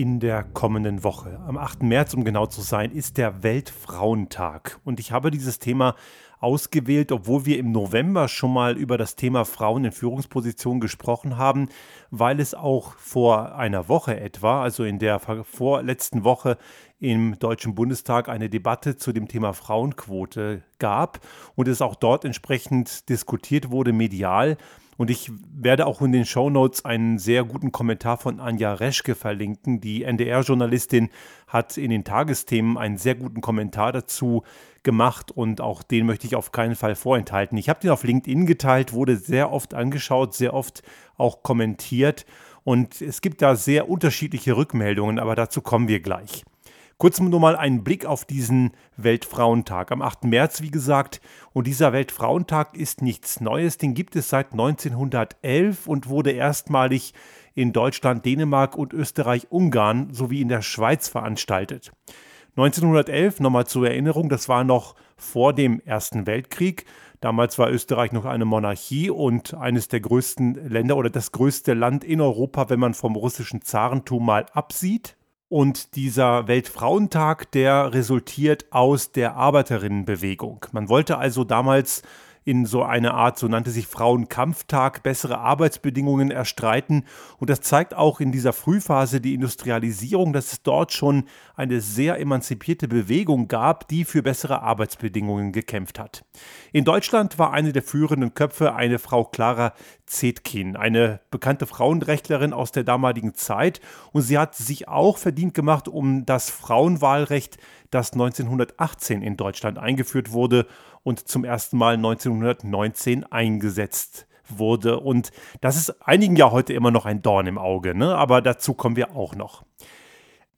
in der kommenden Woche. Am 8. März, um genau zu sein, ist der Weltfrauentag. Und ich habe dieses Thema ausgewählt, obwohl wir im November schon mal über das Thema Frauen in Führungspositionen gesprochen haben, weil es auch vor einer Woche etwa, also in der vorletzten Woche im Deutschen Bundestag eine Debatte zu dem Thema Frauenquote gab und es auch dort entsprechend diskutiert wurde medial. Und ich werde auch in den Show Notes einen sehr guten Kommentar von Anja Reschke verlinken. Die NDR-Journalistin hat in den Tagesthemen einen sehr guten Kommentar dazu gemacht und auch den möchte ich auf keinen Fall vorenthalten. Ich habe den auf LinkedIn geteilt, wurde sehr oft angeschaut, sehr oft auch kommentiert und es gibt da sehr unterschiedliche Rückmeldungen, aber dazu kommen wir gleich. Kurz nur mal einen Blick auf diesen Weltfrauentag am 8. März, wie gesagt. Und dieser Weltfrauentag ist nichts Neues, den gibt es seit 1911 und wurde erstmalig in Deutschland, Dänemark und Österreich-Ungarn sowie in der Schweiz veranstaltet. 1911, nochmal zur Erinnerung, das war noch vor dem Ersten Weltkrieg. Damals war Österreich noch eine Monarchie und eines der größten Länder oder das größte Land in Europa, wenn man vom russischen Zarentum mal absieht. Und dieser Weltfrauentag, der resultiert aus der Arbeiterinnenbewegung. Man wollte also damals in so eine Art, so nannte sich Frauenkampftag, bessere Arbeitsbedingungen erstreiten. Und das zeigt auch in dieser Frühphase die Industrialisierung, dass es dort schon eine sehr emanzipierte Bewegung gab, die für bessere Arbeitsbedingungen gekämpft hat. In Deutschland war eine der führenden Köpfe eine Frau Clara Zetkin, eine bekannte Frauenrechtlerin aus der damaligen Zeit. Und sie hat sich auch verdient gemacht um das Frauenwahlrecht, das 1918 in Deutschland eingeführt wurde und zum ersten Mal 1919 eingesetzt wurde. Und das ist einigen ja heute immer noch ein Dorn im Auge, ne? aber dazu kommen wir auch noch.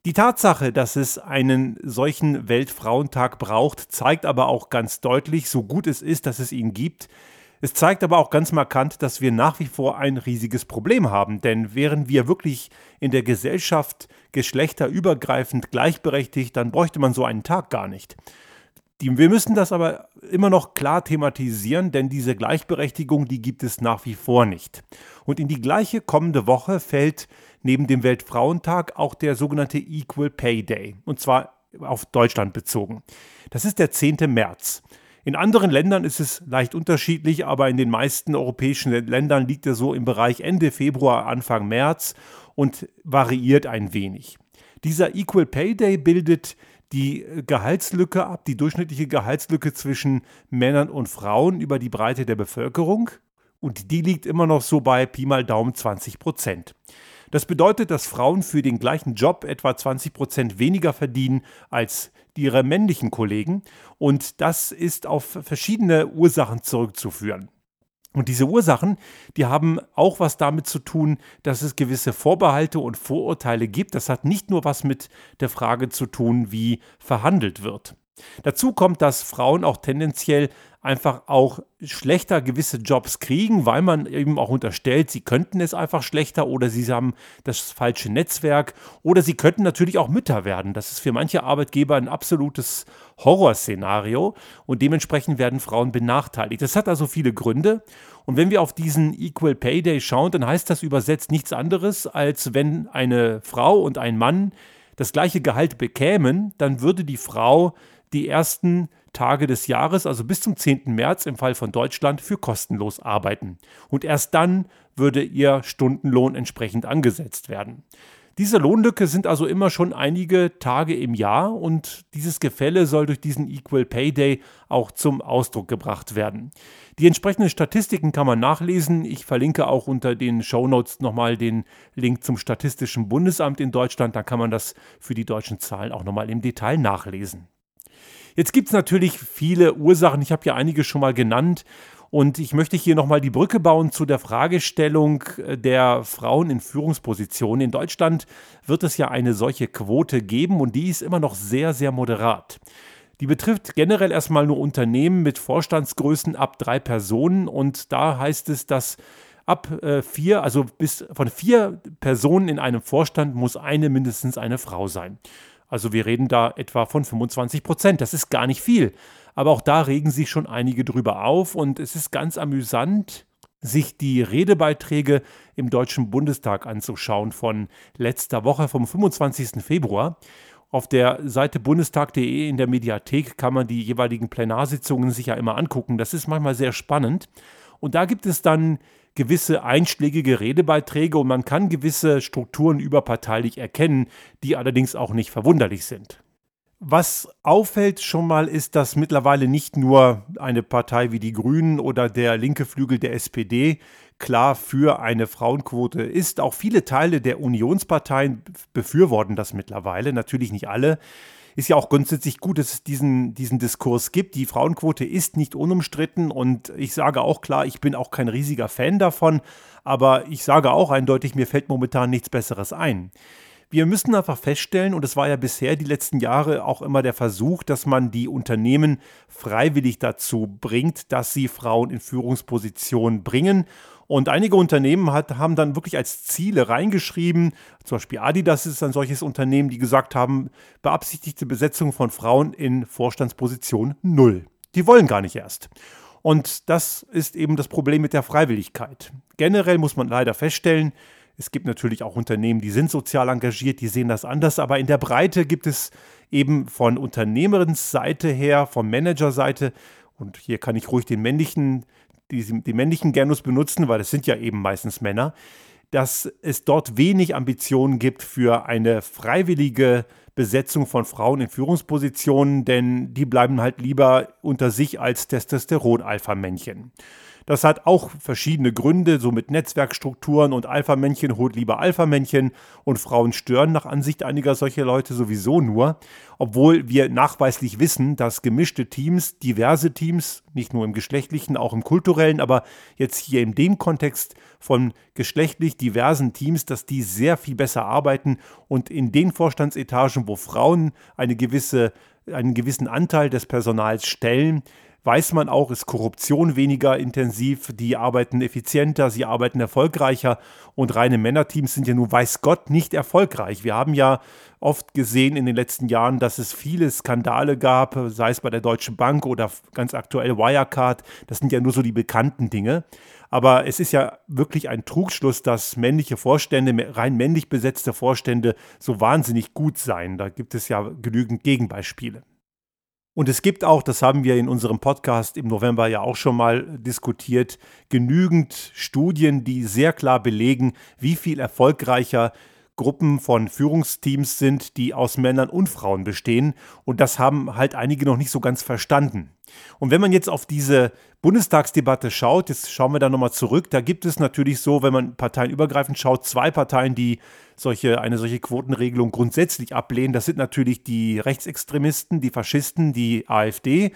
Die Tatsache, dass es einen solchen Weltfrauentag braucht, zeigt aber auch ganz deutlich, so gut es ist, dass es ihn gibt, es zeigt aber auch ganz markant, dass wir nach wie vor ein riesiges Problem haben. Denn wären wir wirklich in der Gesellschaft geschlechterübergreifend gleichberechtigt, dann bräuchte man so einen Tag gar nicht. Die, wir müssen das aber immer noch klar thematisieren, denn diese Gleichberechtigung, die gibt es nach wie vor nicht. Und in die gleiche kommende Woche fällt neben dem Weltfrauentag auch der sogenannte Equal Pay Day, und zwar auf Deutschland bezogen. Das ist der 10. März. In anderen Ländern ist es leicht unterschiedlich, aber in den meisten europäischen Ländern liegt er so im Bereich Ende Februar, Anfang März und variiert ein wenig. Dieser Equal Pay Day bildet die äh, Gehaltslücke ab, die durchschnittliche Gehaltslücke zwischen Männern und Frauen über die Breite der Bevölkerung. Und die liegt immer noch so bei Pi mal Daumen 20 Prozent. Das bedeutet, dass Frauen für den gleichen Job etwa 20 Prozent weniger verdienen als ihre männlichen Kollegen. Und das ist auf verschiedene Ursachen zurückzuführen. Und diese Ursachen, die haben auch was damit zu tun, dass es gewisse Vorbehalte und Vorurteile gibt. Das hat nicht nur was mit der Frage zu tun, wie verhandelt wird. Dazu kommt, dass Frauen auch tendenziell einfach auch schlechter gewisse Jobs kriegen, weil man eben auch unterstellt, sie könnten es einfach schlechter oder sie haben das falsche Netzwerk oder sie könnten natürlich auch Mütter werden. Das ist für manche Arbeitgeber ein absolutes Horrorszenario und dementsprechend werden Frauen benachteiligt. Das hat also viele Gründe und wenn wir auf diesen Equal Pay Day schauen, dann heißt das übersetzt nichts anderes, als wenn eine Frau und ein Mann das gleiche Gehalt bekämen, dann würde die Frau die ersten Tage des Jahres, also bis zum 10. März im Fall von Deutschland, für kostenlos arbeiten. Und erst dann würde ihr Stundenlohn entsprechend angesetzt werden. Diese Lohnlücke sind also immer schon einige Tage im Jahr und dieses Gefälle soll durch diesen Equal Pay Day auch zum Ausdruck gebracht werden. Die entsprechenden Statistiken kann man nachlesen. Ich verlinke auch unter den Show Notes nochmal den Link zum Statistischen Bundesamt in Deutschland. Da kann man das für die deutschen Zahlen auch nochmal im Detail nachlesen. Jetzt gibt es natürlich viele Ursachen, ich habe ja einige schon mal genannt. Und ich möchte hier nochmal die Brücke bauen zu der Fragestellung äh, der Frauen in Führungspositionen. In Deutschland wird es ja eine solche Quote geben und die ist immer noch sehr, sehr moderat. Die betrifft generell erstmal nur Unternehmen mit Vorstandsgrößen ab drei Personen und da heißt es, dass ab äh, vier, also bis von vier Personen in einem Vorstand muss eine mindestens eine Frau sein. Also wir reden da etwa von 25 Prozent. Das ist gar nicht viel. Aber auch da regen sich schon einige drüber auf und es ist ganz amüsant, sich die Redebeiträge im Deutschen Bundestag anzuschauen von letzter Woche vom 25. Februar. Auf der Seite bundestag.de in der Mediathek kann man die jeweiligen Plenarsitzungen sich ja immer angucken. Das ist manchmal sehr spannend. Und da gibt es dann gewisse einschlägige Redebeiträge und man kann gewisse Strukturen überparteilich erkennen, die allerdings auch nicht verwunderlich sind. Was auffällt schon mal ist, dass mittlerweile nicht nur eine Partei wie die Grünen oder der linke Flügel der SPD klar für eine Frauenquote ist. Auch viele Teile der Unionsparteien befürworten das mittlerweile, natürlich nicht alle. Ist ja auch grundsätzlich gut, dass es diesen, diesen Diskurs gibt. Die Frauenquote ist nicht unumstritten und ich sage auch klar, ich bin auch kein riesiger Fan davon, aber ich sage auch eindeutig, mir fällt momentan nichts Besseres ein. Wir müssen einfach feststellen, und es war ja bisher die letzten Jahre auch immer der Versuch, dass man die Unternehmen freiwillig dazu bringt, dass sie Frauen in Führungspositionen bringen. Und einige Unternehmen hat, haben dann wirklich als Ziele reingeschrieben, zum Beispiel Adidas ist ein solches Unternehmen, die gesagt haben, beabsichtigte Besetzung von Frauen in Vorstandsposition null. Die wollen gar nicht erst. Und das ist eben das Problem mit der Freiwilligkeit. Generell muss man leider feststellen, es gibt natürlich auch Unternehmen, die sind sozial engagiert, die sehen das anders, aber in der Breite gibt es eben von Unternehmerinsseite her, von Managerseite, und hier kann ich ruhig den männlichen, die, die männlichen Gernus benutzen, weil es sind ja eben meistens Männer, dass es dort wenig Ambitionen gibt für eine freiwillige Besetzung von Frauen in Führungspositionen, denn die bleiben halt lieber unter sich als Testosteron-Alpha-Männchen. Das hat auch verschiedene Gründe, so mit Netzwerkstrukturen und Alpha-Männchen. Holt lieber Alpha-Männchen und Frauen stören nach Ansicht einiger solcher Leute sowieso nur, obwohl wir nachweislich wissen, dass gemischte Teams, diverse Teams, nicht nur im geschlechtlichen, auch im kulturellen, aber jetzt hier in dem Kontext von geschlechtlich diversen Teams, dass die sehr viel besser arbeiten und in den Vorstandsetagen, wo Frauen eine gewisse, einen gewissen Anteil des Personals stellen, weiß man auch, ist Korruption weniger intensiv, die arbeiten effizienter, sie arbeiten erfolgreicher und reine Männerteams sind ja nun weiß Gott nicht erfolgreich. Wir haben ja oft gesehen in den letzten Jahren, dass es viele Skandale gab, sei es bei der Deutschen Bank oder ganz aktuell Wirecard. Das sind ja nur so die bekannten Dinge. Aber es ist ja wirklich ein Trugschluss, dass männliche Vorstände, rein männlich besetzte Vorstände so wahnsinnig gut seien. Da gibt es ja genügend Gegenbeispiele. Und es gibt auch, das haben wir in unserem Podcast im November ja auch schon mal diskutiert, genügend Studien, die sehr klar belegen, wie viel erfolgreicher Gruppen von Führungsteams sind, die aus Männern und Frauen bestehen. Und das haben halt einige noch nicht so ganz verstanden. Und wenn man jetzt auf diese Bundestagsdebatte schaut, jetzt schauen wir da nochmal zurück, da gibt es natürlich so, wenn man parteienübergreifend schaut, zwei Parteien, die solche, eine solche Quotenregelung grundsätzlich ablehnen. Das sind natürlich die Rechtsextremisten, die Faschisten, die AfD.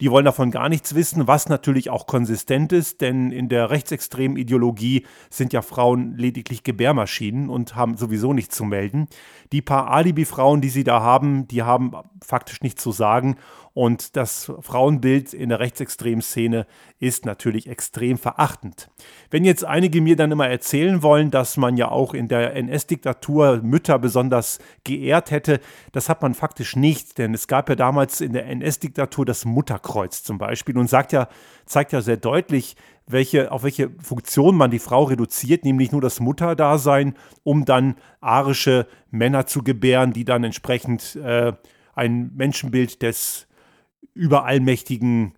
Die wollen davon gar nichts wissen, was natürlich auch konsistent ist, denn in der rechtsextremen Ideologie sind ja Frauen lediglich Gebärmaschinen und haben sowieso nichts zu melden. Die paar Alibi-Frauen, die sie da haben, die haben faktisch nichts zu sagen und das Frauenbild in der rechtsextremen Szene ist natürlich extrem verachtend. Wenn jetzt einige mir dann immer erzählen wollen, dass man ja auch in der NS-Diktatur Mütter besonders geehrt hätte, das hat man faktisch nicht, denn es gab ja damals in der NS-Diktatur das Mutterkreuz zum Beispiel und sagt ja, zeigt ja sehr deutlich, welche, auf welche Funktion man die Frau reduziert, nämlich nur das Mutterdasein, um dann arische Männer zu gebären, die dann entsprechend äh, ein Menschenbild des überallmächtigen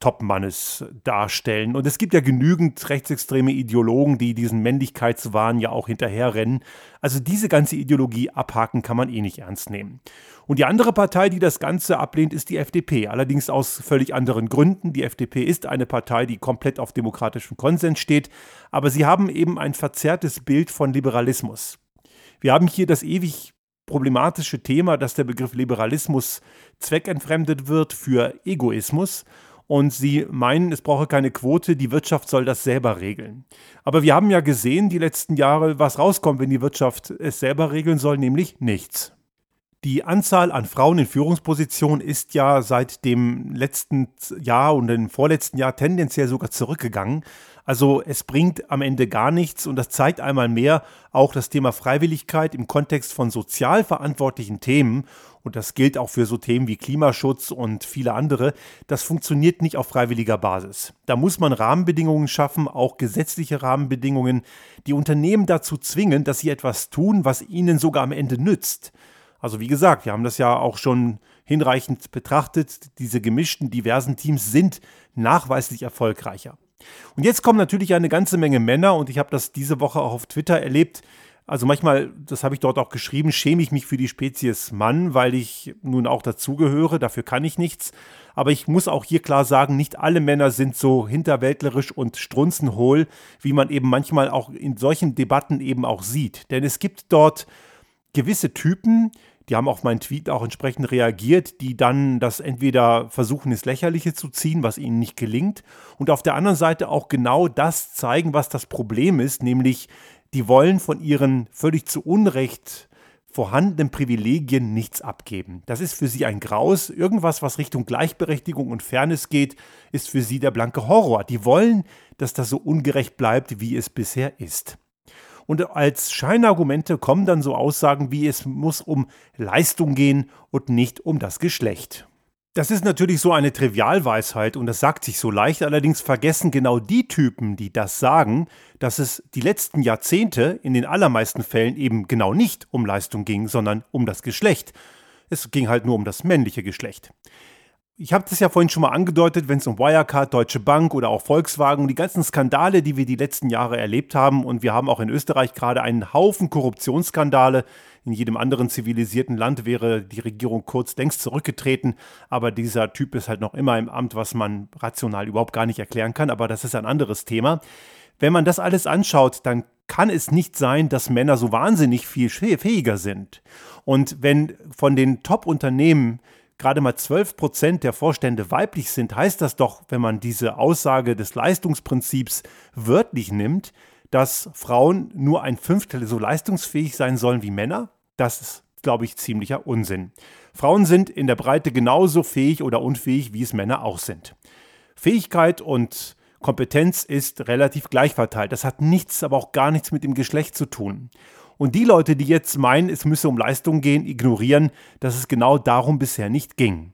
Topmannes darstellen. Und es gibt ja genügend rechtsextreme Ideologen, die diesen Männlichkeitswahn ja auch hinterherrennen. Also diese ganze Ideologie abhaken kann man eh nicht ernst nehmen. Und die andere Partei, die das Ganze ablehnt, ist die FDP. Allerdings aus völlig anderen Gründen. Die FDP ist eine Partei, die komplett auf demokratischem Konsens steht. Aber sie haben eben ein verzerrtes Bild von Liberalismus. Wir haben hier das ewig problematische Thema, dass der Begriff Liberalismus zweckentfremdet wird für Egoismus. Und sie meinen, es brauche keine Quote, die Wirtschaft soll das selber regeln. Aber wir haben ja gesehen, die letzten Jahre, was rauskommt, wenn die Wirtschaft es selber regeln soll, nämlich nichts. Die Anzahl an Frauen in Führungspositionen ist ja seit dem letzten Jahr und dem vorletzten Jahr tendenziell sogar zurückgegangen. Also es bringt am Ende gar nichts und das zeigt einmal mehr auch das Thema Freiwilligkeit im Kontext von sozial verantwortlichen Themen und das gilt auch für so Themen wie Klimaschutz und viele andere, das funktioniert nicht auf freiwilliger Basis. Da muss man Rahmenbedingungen schaffen, auch gesetzliche Rahmenbedingungen, die Unternehmen dazu zwingen, dass sie etwas tun, was ihnen sogar am Ende nützt. Also wie gesagt, wir haben das ja auch schon hinreichend betrachtet. Diese gemischten, diversen Teams sind nachweislich erfolgreicher. Und jetzt kommen natürlich eine ganze Menge Männer und ich habe das diese Woche auch auf Twitter erlebt. Also manchmal, das habe ich dort auch geschrieben, schäme ich mich für die Spezies Mann, weil ich nun auch dazugehöre, dafür kann ich nichts. Aber ich muss auch hier klar sagen, nicht alle Männer sind so hinterwäldlerisch und strunzenhohl, wie man eben manchmal auch in solchen Debatten eben auch sieht. Denn es gibt dort gewisse Typen, die haben auf meinen Tweet auch entsprechend reagiert, die dann das entweder versuchen, ins Lächerliche zu ziehen, was ihnen nicht gelingt, und auf der anderen Seite auch genau das zeigen, was das Problem ist, nämlich die wollen von ihren völlig zu Unrecht vorhandenen Privilegien nichts abgeben. Das ist für sie ein Graus. Irgendwas, was Richtung Gleichberechtigung und Fairness geht, ist für sie der blanke Horror. Die wollen, dass das so ungerecht bleibt, wie es bisher ist. Und als Scheinargumente kommen dann so Aussagen wie es muss um Leistung gehen und nicht um das Geschlecht. Das ist natürlich so eine Trivialweisheit und das sagt sich so leicht, allerdings vergessen genau die Typen, die das sagen, dass es die letzten Jahrzehnte in den allermeisten Fällen eben genau nicht um Leistung ging, sondern um das Geschlecht. Es ging halt nur um das männliche Geschlecht. Ich habe das ja vorhin schon mal angedeutet, wenn es um Wirecard, Deutsche Bank oder auch Volkswagen die ganzen Skandale, die wir die letzten Jahre erlebt haben, und wir haben auch in Österreich gerade einen Haufen Korruptionsskandale. In jedem anderen zivilisierten Land wäre die Regierung kurz längst zurückgetreten, aber dieser Typ ist halt noch immer im Amt, was man rational überhaupt gar nicht erklären kann, aber das ist ein anderes Thema. Wenn man das alles anschaut, dann kann es nicht sein, dass Männer so wahnsinnig viel fähiger sind. Und wenn von den Top-Unternehmen gerade mal 12 Prozent der Vorstände weiblich sind, heißt das doch, wenn man diese Aussage des Leistungsprinzips wörtlich nimmt, dass Frauen nur ein Fünftel so leistungsfähig sein sollen wie Männer? Das ist, glaube ich, ziemlicher Unsinn. Frauen sind in der Breite genauso fähig oder unfähig, wie es Männer auch sind. Fähigkeit und Kompetenz ist relativ gleich verteilt. Das hat nichts, aber auch gar nichts mit dem Geschlecht zu tun. Und die Leute, die jetzt meinen, es müsse um Leistung gehen, ignorieren, dass es genau darum bisher nicht ging.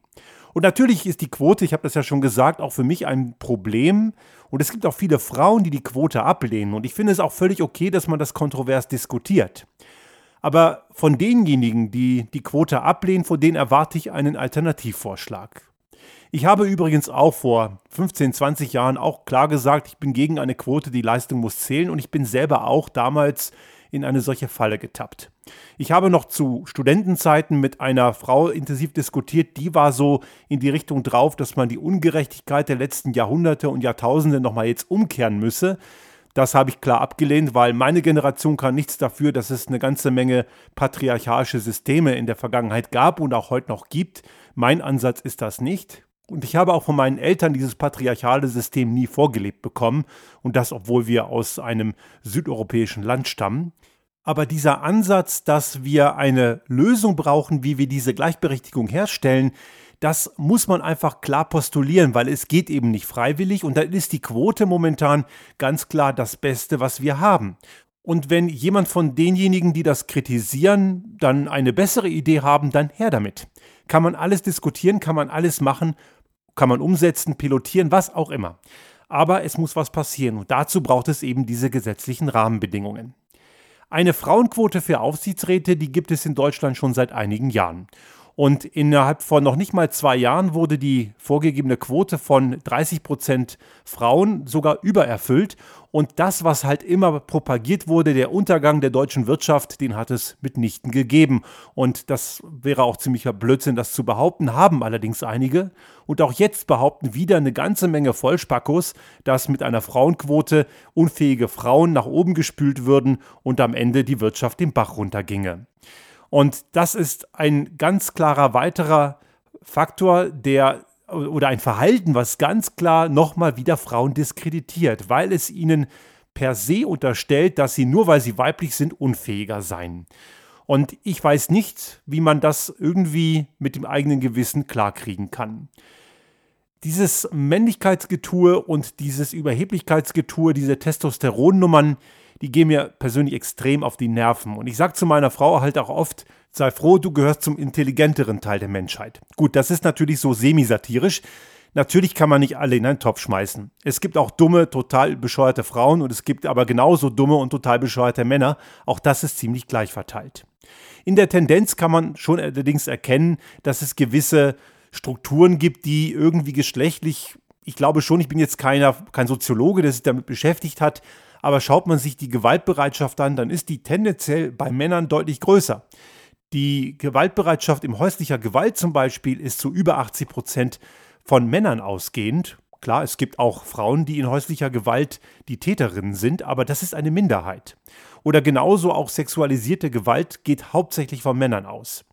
Und natürlich ist die Quote, ich habe das ja schon gesagt, auch für mich ein Problem. Und es gibt auch viele Frauen, die die Quote ablehnen. Und ich finde es auch völlig okay, dass man das kontrovers diskutiert. Aber von denjenigen, die die Quote ablehnen, von denen erwarte ich einen Alternativvorschlag. Ich habe übrigens auch vor 15, 20 Jahren auch klar gesagt, ich bin gegen eine Quote, die Leistung muss zählen. Und ich bin selber auch damals in eine solche Falle getappt. Ich habe noch zu Studentenzeiten mit einer Frau intensiv diskutiert, die war so in die Richtung drauf, dass man die Ungerechtigkeit der letzten Jahrhunderte und Jahrtausende nochmal jetzt umkehren müsse. Das habe ich klar abgelehnt, weil meine Generation kann nichts dafür, dass es eine ganze Menge patriarchalische Systeme in der Vergangenheit gab und auch heute noch gibt. Mein Ansatz ist das nicht. Und ich habe auch von meinen Eltern dieses patriarchale System nie vorgelebt bekommen. Und das, obwohl wir aus einem südeuropäischen Land stammen. Aber dieser Ansatz, dass wir eine Lösung brauchen, wie wir diese Gleichberechtigung herstellen, das muss man einfach klar postulieren, weil es geht eben nicht freiwillig und dann ist die Quote momentan ganz klar das Beste, was wir haben. Und wenn jemand von denjenigen, die das kritisieren, dann eine bessere Idee haben, dann her damit. Kann man alles diskutieren, kann man alles machen kann man umsetzen, pilotieren, was auch immer. Aber es muss was passieren und dazu braucht es eben diese gesetzlichen Rahmenbedingungen. Eine Frauenquote für Aufsichtsräte, die gibt es in Deutschland schon seit einigen Jahren. Und innerhalb von noch nicht mal zwei Jahren wurde die vorgegebene Quote von 30 Prozent Frauen sogar übererfüllt. Und das, was halt immer propagiert wurde, der Untergang der deutschen Wirtschaft, den hat es mitnichten gegeben. Und das wäre auch ziemlicher Blödsinn, das zu behaupten, haben allerdings einige. Und auch jetzt behaupten wieder eine ganze Menge Vollspackos, dass mit einer Frauenquote unfähige Frauen nach oben gespült würden und am Ende die Wirtschaft den Bach runterginge. Und das ist ein ganz klarer weiterer Faktor, der oder ein Verhalten, was ganz klar nochmal wieder Frauen diskreditiert, weil es ihnen per se unterstellt, dass sie nur weil sie weiblich sind unfähiger seien. Und ich weiß nicht, wie man das irgendwie mit dem eigenen Gewissen klarkriegen kann. Dieses Männlichkeitsgetue und dieses Überheblichkeitsgetue, diese Testosteronnummern, die gehen mir persönlich extrem auf die Nerven. Und ich sage zu meiner Frau halt auch oft, sei froh, du gehörst zum intelligenteren Teil der Menschheit. Gut, das ist natürlich so semisatirisch. Natürlich kann man nicht alle in einen Topf schmeißen. Es gibt auch dumme, total bescheuerte Frauen und es gibt aber genauso dumme und total bescheuerte Männer. Auch das ist ziemlich gleich verteilt. In der Tendenz kann man schon allerdings erkennen, dass es gewisse Strukturen gibt, die irgendwie geschlechtlich, ich glaube schon, ich bin jetzt keiner, kein Soziologe, der sich damit beschäftigt hat, aber schaut man sich die Gewaltbereitschaft an, dann ist die tendenziell bei Männern deutlich größer. Die Gewaltbereitschaft im häuslicher Gewalt zum Beispiel ist zu über 80 Prozent von Männern ausgehend. Klar, es gibt auch Frauen, die in häuslicher Gewalt die Täterinnen sind, aber das ist eine Minderheit. Oder genauso auch sexualisierte Gewalt geht hauptsächlich von Männern aus.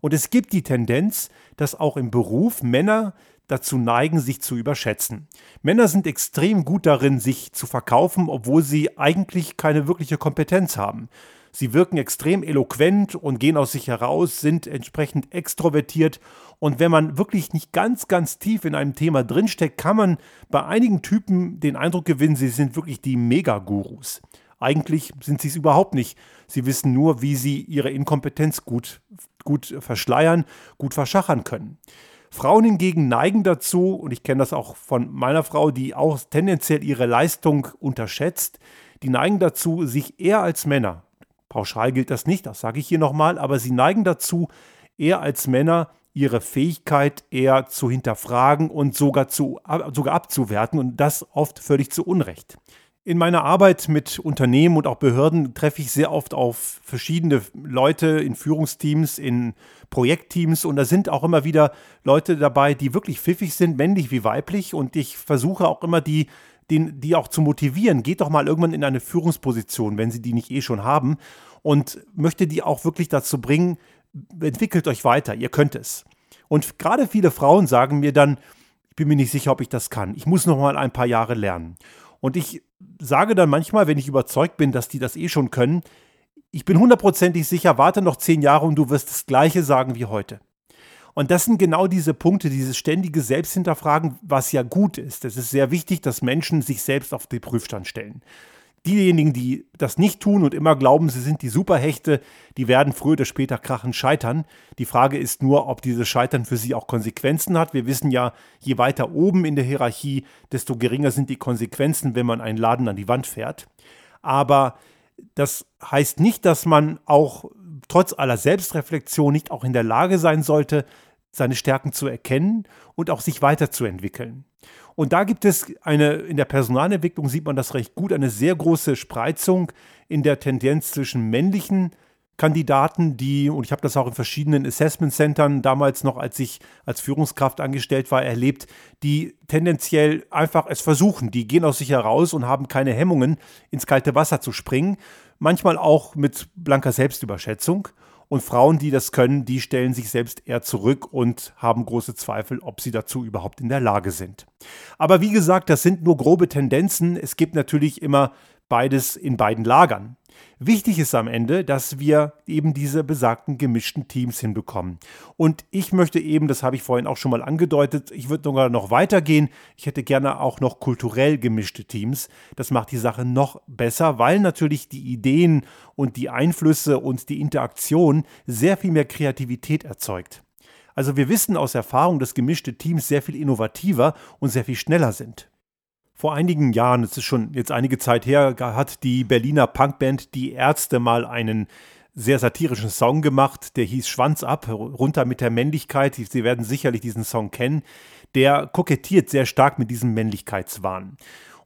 Und es gibt die Tendenz, dass auch im Beruf Männer dazu neigen, sich zu überschätzen. Männer sind extrem gut darin, sich zu verkaufen, obwohl sie eigentlich keine wirkliche Kompetenz haben. Sie wirken extrem eloquent und gehen aus sich heraus, sind entsprechend extrovertiert. Und wenn man wirklich nicht ganz, ganz tief in einem Thema drinsteckt, kann man bei einigen Typen den Eindruck gewinnen, sie sind wirklich die Megagurus. Eigentlich sind sie es überhaupt nicht. Sie wissen nur, wie sie ihre Inkompetenz gut, gut verschleiern, gut verschachern können. Frauen hingegen neigen dazu, und ich kenne das auch von meiner Frau, die auch tendenziell ihre Leistung unterschätzt, die neigen dazu, sich eher als Männer, pauschal gilt das nicht, das sage ich hier nochmal, aber sie neigen dazu, eher als Männer ihre Fähigkeit eher zu hinterfragen und sogar, zu, sogar abzuwerten und das oft völlig zu Unrecht. In meiner Arbeit mit Unternehmen und auch Behörden treffe ich sehr oft auf verschiedene Leute in Führungsteams, in Projektteams und da sind auch immer wieder Leute dabei, die wirklich pfiffig sind, männlich wie weiblich und ich versuche auch immer die, den, die auch zu motivieren. Geht doch mal irgendwann in eine Führungsposition, wenn sie die nicht eh schon haben und möchte die auch wirklich dazu bringen, entwickelt euch weiter, ihr könnt es. Und gerade viele Frauen sagen mir dann, ich bin mir nicht sicher, ob ich das kann. Ich muss noch mal ein paar Jahre lernen. Und ich sage dann manchmal, wenn ich überzeugt bin, dass die das eh schon können, ich bin hundertprozentig sicher, warte noch zehn Jahre und du wirst das Gleiche sagen wie heute. Und das sind genau diese Punkte, dieses ständige Selbsthinterfragen, was ja gut ist. Es ist sehr wichtig, dass Menschen sich selbst auf den Prüfstand stellen. Diejenigen, die das nicht tun und immer glauben, sie sind die Superhechte, die werden früher oder später krachen scheitern. Die Frage ist nur, ob dieses Scheitern für sie auch Konsequenzen hat. Wir wissen ja, je weiter oben in der Hierarchie, desto geringer sind die Konsequenzen, wenn man einen Laden an die Wand fährt. Aber das heißt nicht, dass man auch trotz aller Selbstreflexion nicht auch in der Lage sein sollte, seine Stärken zu erkennen und auch sich weiterzuentwickeln. Und da gibt es eine, in der Personalentwicklung sieht man das recht gut, eine sehr große Spreizung in der Tendenz zwischen männlichen Kandidaten, die, und ich habe das auch in verschiedenen Assessment Centern damals noch, als ich als Führungskraft angestellt war, erlebt, die tendenziell einfach es versuchen. Die gehen aus sich heraus und haben keine Hemmungen, ins kalte Wasser zu springen. Manchmal auch mit blanker Selbstüberschätzung. Und Frauen, die das können, die stellen sich selbst eher zurück und haben große Zweifel, ob sie dazu überhaupt in der Lage sind. Aber wie gesagt, das sind nur grobe Tendenzen. Es gibt natürlich immer beides in beiden Lagern. Wichtig ist am Ende, dass wir eben diese besagten gemischten Teams hinbekommen. Und ich möchte eben, das habe ich vorhin auch schon mal angedeutet, ich würde sogar noch weitergehen. Ich hätte gerne auch noch kulturell gemischte Teams. Das macht die Sache noch besser, weil natürlich die Ideen und die Einflüsse und die Interaktion sehr viel mehr Kreativität erzeugt. Also wir wissen aus Erfahrung, dass gemischte Teams sehr viel innovativer und sehr viel schneller sind. Vor einigen Jahren, es ist schon jetzt einige Zeit her, hat die Berliner Punkband Die Ärzte mal einen sehr satirischen Song gemacht, der hieß Schwanz ab, runter mit der Männlichkeit. Sie werden sicherlich diesen Song kennen. Der kokettiert sehr stark mit diesem Männlichkeitswahn.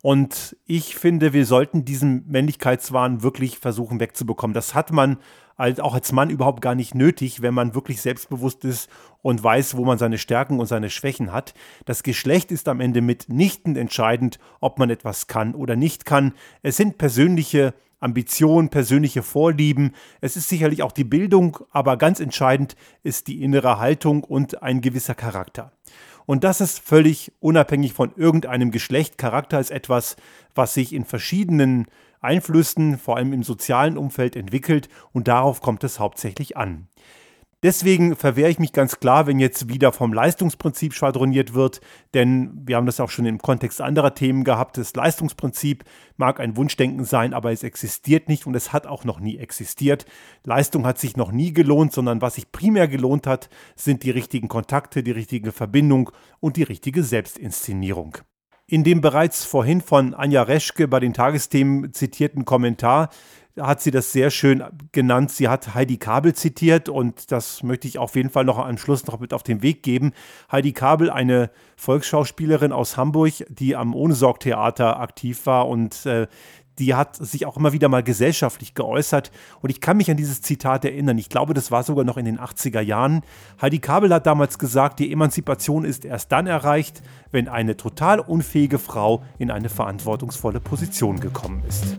Und ich finde, wir sollten diesen Männlichkeitswahn wirklich versuchen wegzubekommen. Das hat man als, auch als Mann überhaupt gar nicht nötig, wenn man wirklich selbstbewusst ist und weiß, wo man seine Stärken und seine Schwächen hat. Das Geschlecht ist am Ende mitnichten entscheidend, ob man etwas kann oder nicht kann. Es sind persönliche Ambitionen, persönliche Vorlieben. Es ist sicherlich auch die Bildung, aber ganz entscheidend ist die innere Haltung und ein gewisser Charakter. Und das ist völlig unabhängig von irgendeinem Geschlecht. Charakter ist etwas, was sich in verschiedenen Einflüssen, vor allem im sozialen Umfeld, entwickelt und darauf kommt es hauptsächlich an. Deswegen verwehre ich mich ganz klar, wenn jetzt wieder vom Leistungsprinzip schwadroniert wird, denn wir haben das auch schon im Kontext anderer Themen gehabt. Das Leistungsprinzip mag ein Wunschdenken sein, aber es existiert nicht und es hat auch noch nie existiert. Leistung hat sich noch nie gelohnt, sondern was sich primär gelohnt hat, sind die richtigen Kontakte, die richtige Verbindung und die richtige Selbstinszenierung. In dem bereits vorhin von Anja Reschke bei den Tagesthemen zitierten Kommentar hat sie das sehr schön genannt. Sie hat Heidi Kabel zitiert und das möchte ich auf jeden Fall noch am Schluss noch mit auf den Weg geben. Heidi Kabel, eine Volksschauspielerin aus Hamburg, die am Ohnesorg-Theater aktiv war und äh, die hat sich auch immer wieder mal gesellschaftlich geäußert. Und ich kann mich an dieses Zitat erinnern. Ich glaube, das war sogar noch in den 80er Jahren. Heidi Kabel hat damals gesagt, die Emanzipation ist erst dann erreicht, wenn eine total unfähige Frau in eine verantwortungsvolle Position gekommen ist.